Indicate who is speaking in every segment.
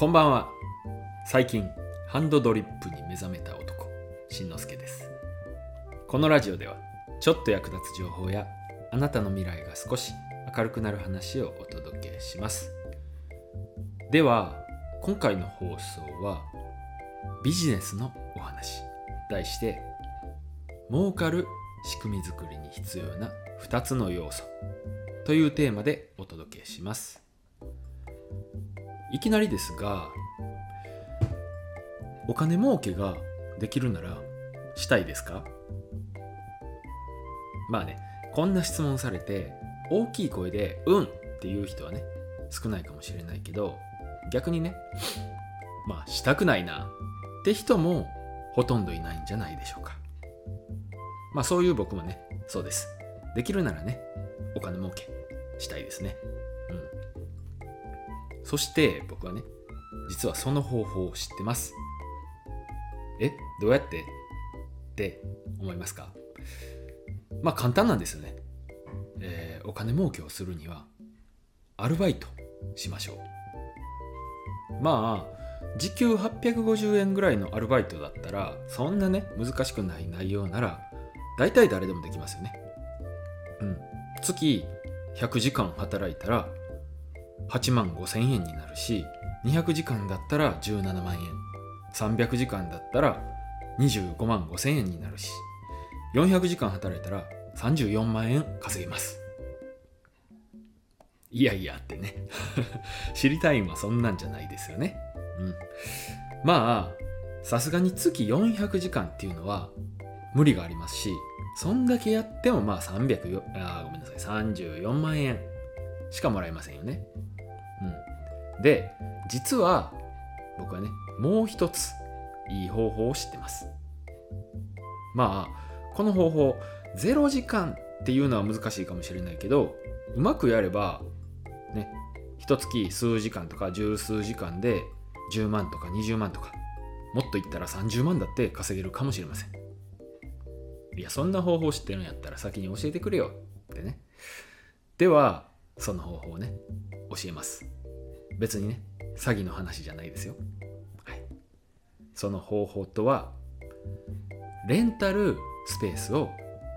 Speaker 1: こんばんは。最近ハンドドリップに目覚めた男しんのすけです。このラジオではちょっと役立つ情報やあなたの未来が少し明るくなる話をお届けします。では今回の放送はビジネスのお話。題して儲かる仕組み作りに必要な2つの要素。というテーマでお届けします。いきなりですがお金儲けができるならしたいですか？まあねこんな質問されて大きい声で「うん」っていう人はね少ないかもしれないけど逆にねまあしたくないなって人もほとんどいないんじゃないでしょうか。まあそういう僕もねそうです。できるならねお金儲けしたいですね。うん。そして僕はね実はその方法を知ってます。え？どうやって？って思いますか？まあ簡単なんですよね、えー、お金儲けをするにはアルバイトしましょう。まあ時給850円ぐらいのアルバイトだったらそんなね難しくない内容なら大体誰でもできますよね。うん。月100時間働いたら8万5千円になるし200時間だったら17万円。300時間だったら25万5千円になるし400時間働いたら34万円稼げます。いやいやってね。知りたいんはそんなんじゃないですよね。うん。まあさすがに月400時間っていうのは無理がありますしそんだけやってもまあ300あごめんなさい。34万円しかもらえませんよね。うん。で実は僕はねもう一ついい方法を知ってます。まあこの方法0時間っていうのは難しいかもしれないけどうまくやればね一月数時間とか十数時間で10万とか20万とかもっと言ったら30万だって稼げるかもしれません。いやそんな方法知ってるんやったら先に教えてくれよってね。ではその方法をね教えます。別にね詐欺の話じゃないですよ。はい。その方法とはレンタルスペースを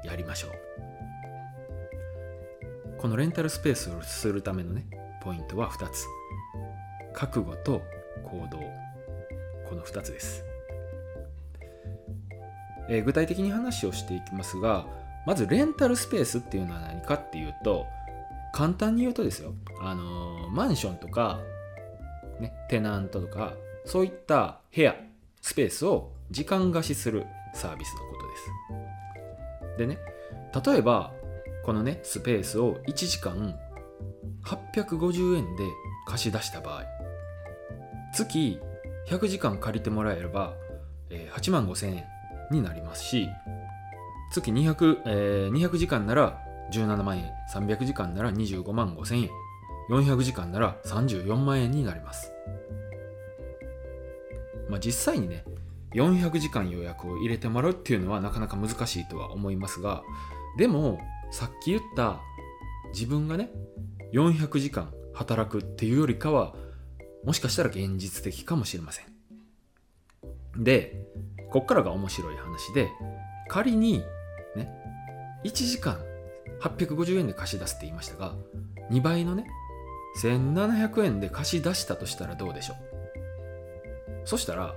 Speaker 1: やりましょう。このレンタルスペースをするためのねポイントは2つ。覚悟と行動。この2つです、えー、具体的に話をしていきますがまずレンタルスペースっていうのは何かっていうと簡単に言うとですよあの、マンションとか、ね、テナントとかそういった部屋スペースを時間貸しするサービスのことです。でね例えばこのねスペースを1時間850円で貸し出した場合月100時間借りてもらえれば、え8万5千円になりますし月200、えー、200時間なら17万円300時間なら25万5千円。400時間なら34万円になります。まあ実際にね400時間予約を入れてもらうっていうのはなかなか難しいとは思いますがでもさっき言った自分がね400時間働くっていうよりかはもしかしたら現実的かもしれません。でこっからが面白い話で仮にね1時間850円で貸し出すって言いましたが2倍のね1700円で貸し出したとしたらどうでしょう？そしたら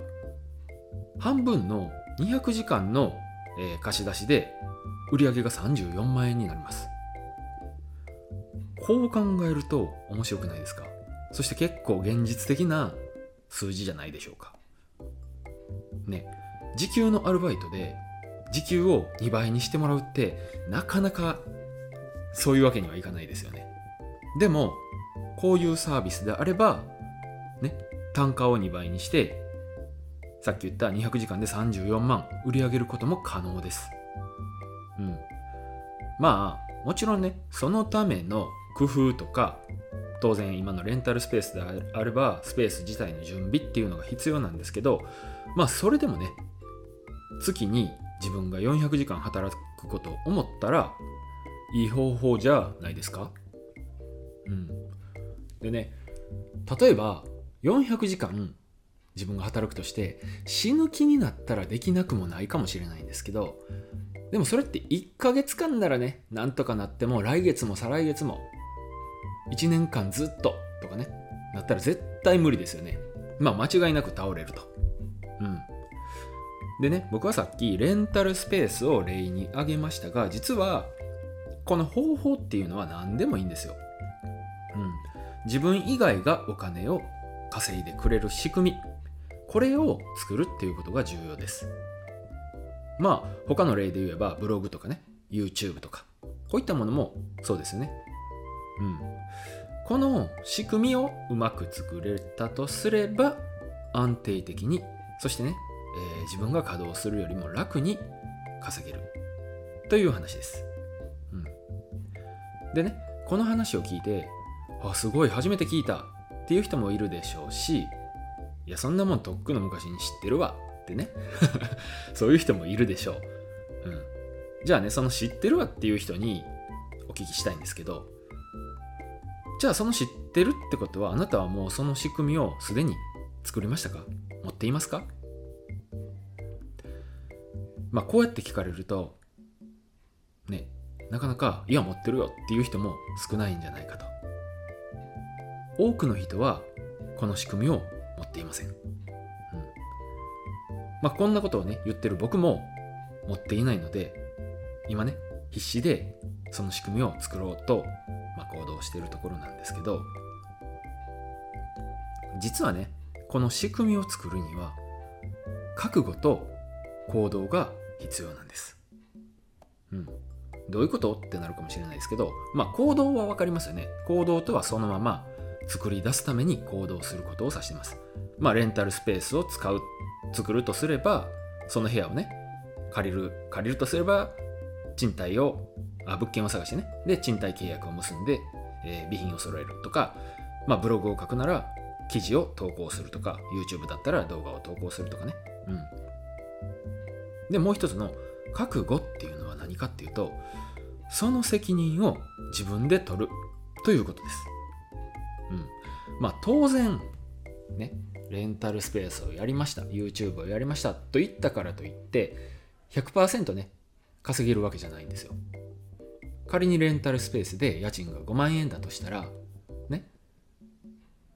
Speaker 1: 半分の200時間の、え、貸し出しで売上が34万円になります。こう考えると面白くないですか？そして結構現実的な数字じゃないでしょうか。ね時給のアルバイトで時給を2倍にしてもらうってなかなかそういうわけにはいかないですよね。でもこういうサービスであればね単価を2倍にしてさっき言った200時間で34万売り上げることも可能です。うん。まあもちろんねそのための工夫とか当然今のレンタルスペースであればスペース自体の準備っていうのが必要なんですけどまあそれでもね月に自分が400時間働くことを思ったらいい方法じゃないですか？うん。でね例えば400時間自分が働くとして死ぬ気になったらできなくもないかもしれないんですけどでもそれって1ヶ月間ならねなんとかなっても来月も再来月も1年間ずっととかねなったら絶対無理ですよね。まあ間違いなく倒れると。うん。でね僕はさっきレンタルスペースを例に挙げましたが実はこの方法っていうのは何でもいいんですよ、うん、自分以外がお金を稼いでくれる仕組み。これを作るっていうことが重要です。まあ他の例で言えばブログとかね。YouTube とか。こういったものもそうですよね。うん。この仕組みをうまく作れたとすれば安定的にそしてね、えー、自分が稼働するよりも楽に稼げる。という話です、でねこの話を聞いてあすごい初めて聞いたっていう人もいるでしょうしいやそんなもんとっくの昔に知ってるわってね。そういう人もいるでしょう、うん、じゃあねその知ってるわっていう人にお聞きしたいんですけどじゃあその知ってるってことはあなたはもうその仕組みをすでに作りましたか？持っていますか？まあこうやって聞かれるとねなかなかいや持ってるよっていう人も少ないんじゃないかと多くの人はこの仕組みを持っていません、うんまあ、こんなことをね言ってる僕も持っていないので今ね必死でその仕組みを作ろうと、まあ、行動しているところなんですけど実はねこの仕組みを作るには覚悟と行動が必要なんです。うん。どういうこと？ってなるかもしれないですけど、まあ行動は分かりますよね。行動とはそのまま作り出すために行動することを指してます。まあ、レンタルスペースを使う、作るとすれば、その部屋をね、借りる、借りるとすれば、賃貸を、あ物件を探してね、で、賃貸契約を結んで、えー、備品を揃えるとか、まあ、ブログを書くなら、記事を投稿するとか、YouTube だったら動画を投稿するとかね。うん。で、もう一つの、覚悟っていうのは何かっていうと、その責任を自分で取るということです。うん。まあ当然、ね、レンタルスペースをやりました、YouTube をやりましたと言ったからといって、100%ね、稼げるわけじゃないんですよ。仮にレンタルスペースで家賃が5万円だとしたら、ね、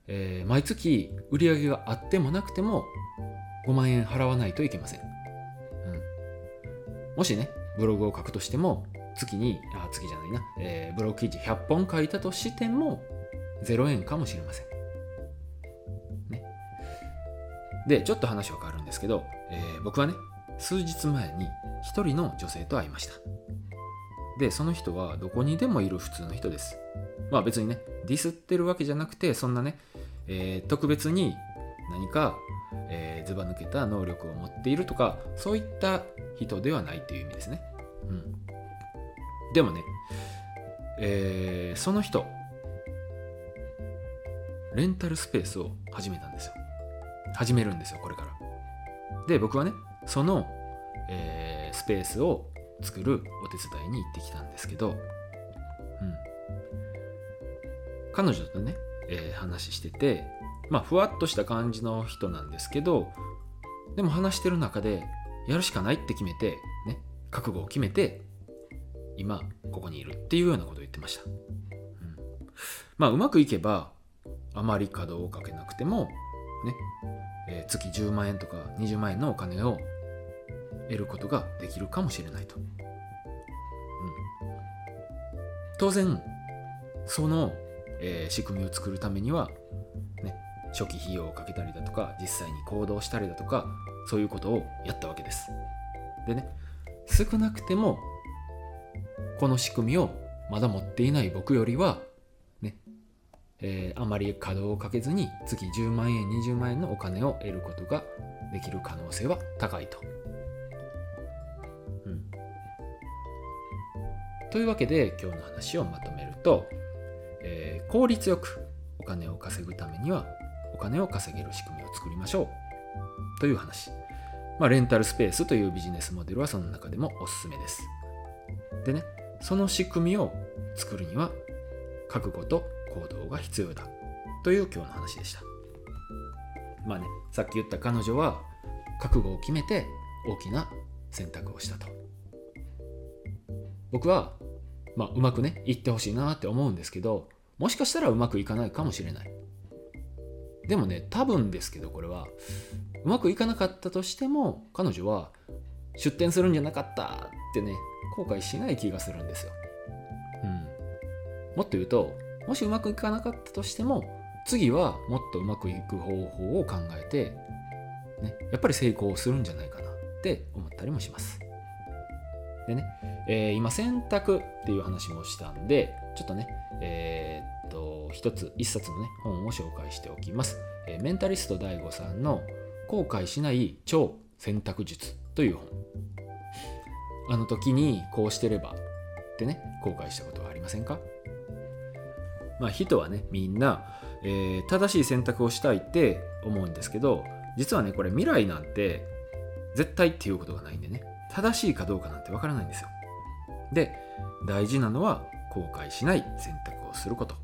Speaker 1: えー、毎月売り上げがあってもなくても5万円払わないといけません。もしね、ブログを書くとしても、月に、あ、月じゃないな、えー、ブログ記事100本書いたとしても、0円かもしれません。ね。で、ちょっと話は変わるんですけど、えー、僕はね、数日前に一人の女性と会いました。で、その人はどこにでもいる普通の人です。まあ別にね、ディスってるわけじゃなくて、そんなね、えー、特別に何か、えー、ずば抜けた能力を持っているとか、そういった人ではないという意味ですね。うん。でもね、えー、その人、レンタルスペースを始めたんですよ。始めるんですよ、これから。で、僕はね、その、えー、スペースを作るお手伝いに行ってきたんですけど、うん。彼女とね、えー、話してて、まあ、ふわっとした感じの人なんですけど、でも話してる中で、やるしかないって決めて、ね、覚悟を決めて、今、ここにいるっていうようなことを言ってました。うん、まあ、うまくいけば、あまり稼働をかけなくても、ね、えー、月10万円とか20万円のお金を得ることができるかもしれないと。うん、当然、その、えー、仕組みを作るためには、初期費用をかけたりだとか、実際に行動したりだとか、そういうことをやったわけです。でね、少なくても、この仕組みをまだ持っていない僕よりは、えー、あまり稼働をかけずに月10万円20万円のお金を得ることができる可能性は高いと。うん、というわけで今日の話をまとめると、えー、効率よくお金を稼ぐためには金を稼げる仕組みを作りましょうという話。まあ、レンタルスペースというビジネスモデルはその中でもおすすめです。でね、その仕組みを作るには覚悟と行動が必要だという今日の話でした。まあねさっき言った彼女は覚悟を決めて大きな選択をしたと僕はまあうまくねいってほしいなって思うんですけどもしかしたらうまくいかないかもしれないでもね多分ですけどこれはうまくいかなかったとしても彼女は出店するんじゃなかったってね後悔しない気がするんですよ、うん、もっと言うともしうまくいかなかったとしても次はもっとうまくいく方法を考えて、ね、やっぱり成功するんじゃないかなって思ったりもします。でね、えー、今選択っていう話もしたんでちょっとねえー、と一つ一冊のね本を紹介しておきます、え、メンタリスト DAIGO さんの後悔しない超選択術という本。あの時にこうしてればってね後悔したことはありませんか？まあ人はねみんな、えー、正しい選択をしたいって思うんですけど実はねこれ未来なんて絶対っていうことがないんでね正しいかどうかなんてわからないんですよ。で大事なのは後悔しない選択をすること。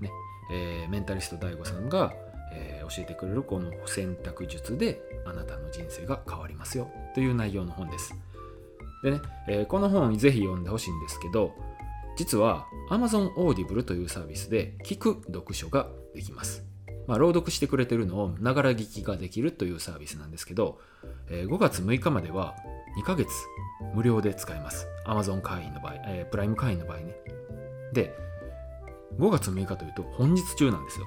Speaker 1: ねえー、メンタリスト DAIGO さんが、えー、教えてくれるこの選択術であなたの人生が変わりますよという内容の本です。でね、えー、この本ぜひ読んでほしいんですけど実は Amazon Audible というサービスで聞く読書ができます。まあ、朗読してくれてるのをながら聞きができるというサービスなんですけど、えー、5月6日までは2ヶ月無料で使えます。Amazon 会員の場合、えー、プライム会員の場合ね。で、5月6日というと本日中なんですよ。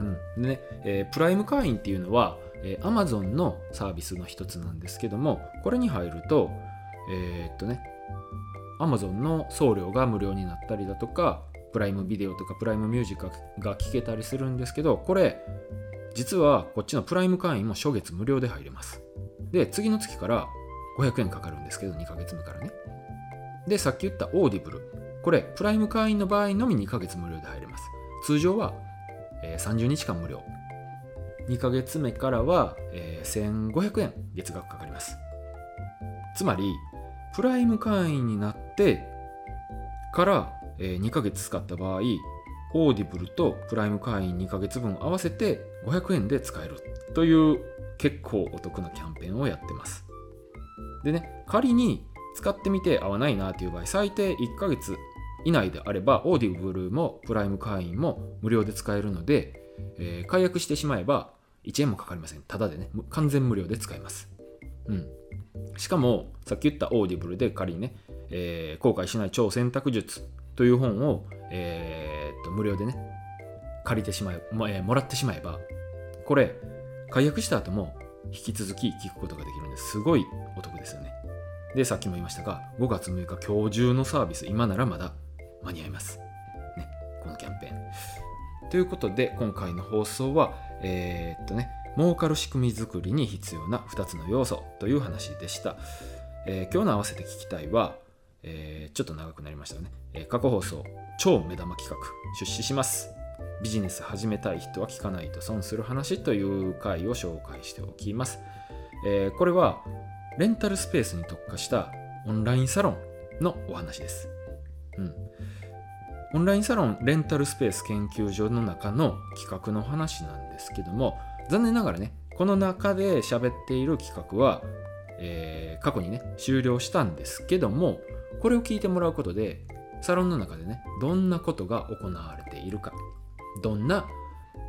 Speaker 1: うん。でね、えー、プライム会員っていうのは、えー、Amazon のサービスの一つなんですけども、これに入ると、えー、っとね、Amazon の送料が無料になったりだとか、プライムビデオとかプライムミュージックが聞けたりするんですけど、これ、実はこっちのプライム会員も初月無料で入れます。で、次の月から500円かかるんですけど、2ヶ月目からね。で、さっき言ったオーディブル。これ、プライム会員の場合のみ2ヶ月無料で入れます。通常は、えー、30日間無料。2ヶ月目からは、えー、1500円月額かかります。つまり、プライム会員になってから、えー、2ヶ月使った場合、オーディブルとプライム会員2ヶ月分合わせて500円で使えるという結構お得なキャンペーンをやってます。でね、仮に使ってみて合わないなという場合、最低1ヶ月以内であれば、オーディブルもプライム会員も無料で使えるので、えー、解約してしまえば1円もかかりません。ただでね、完全無料で使えます。うん。しかも、さっき言ったオーディブルで仮にね、えー、後悔しない超選択術という本を、えー、と無料でね、借りてしまえ、も,、え、もらってしまえば、これ、解約した後も引き続き聞くことができるんですごいお得ですよね。で、さっきも言いましたが、5月6日今日中のサービス、今ならまだ間に合います。ね、このキャンペーン。ということで、今回の放送は、えー、っとね、儲かる仕組み作りに必要な2つの要素という話でした。えー、今日の合わせて聞きたいは、えー、ちょっと長くなりましたね、えー、過去放送、超目玉企画、出資します。ビジネス始めたい人は聞かないと損する話という回を紹介しておきます。え、これはレンタルスペースに特化したオンラインサロンのお話です。うん。オンラインサロンレンタルスペース研究所の中の企画の話なんですけども、残念ながらね、この中で喋っている企画は、えー、過去にね、終了したんですけども、これを聞いてもらうことで、サロンの中でね、どんなことが行われているか、どんな、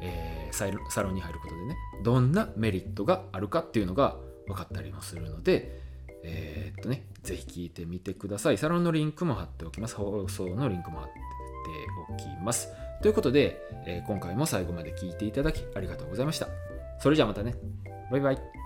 Speaker 1: えー、サロンに入ることでね、どんなメリットがあるかっていうのが分かったりもするので、えー、っとね、ぜひ聞いてみてください。サロンのリンクも貼っておきます。放送のリンクも貼っておきます。ということで、えー、今回も最後まで聞いていただきありがとうございました。それじゃあまたね。バイバイ。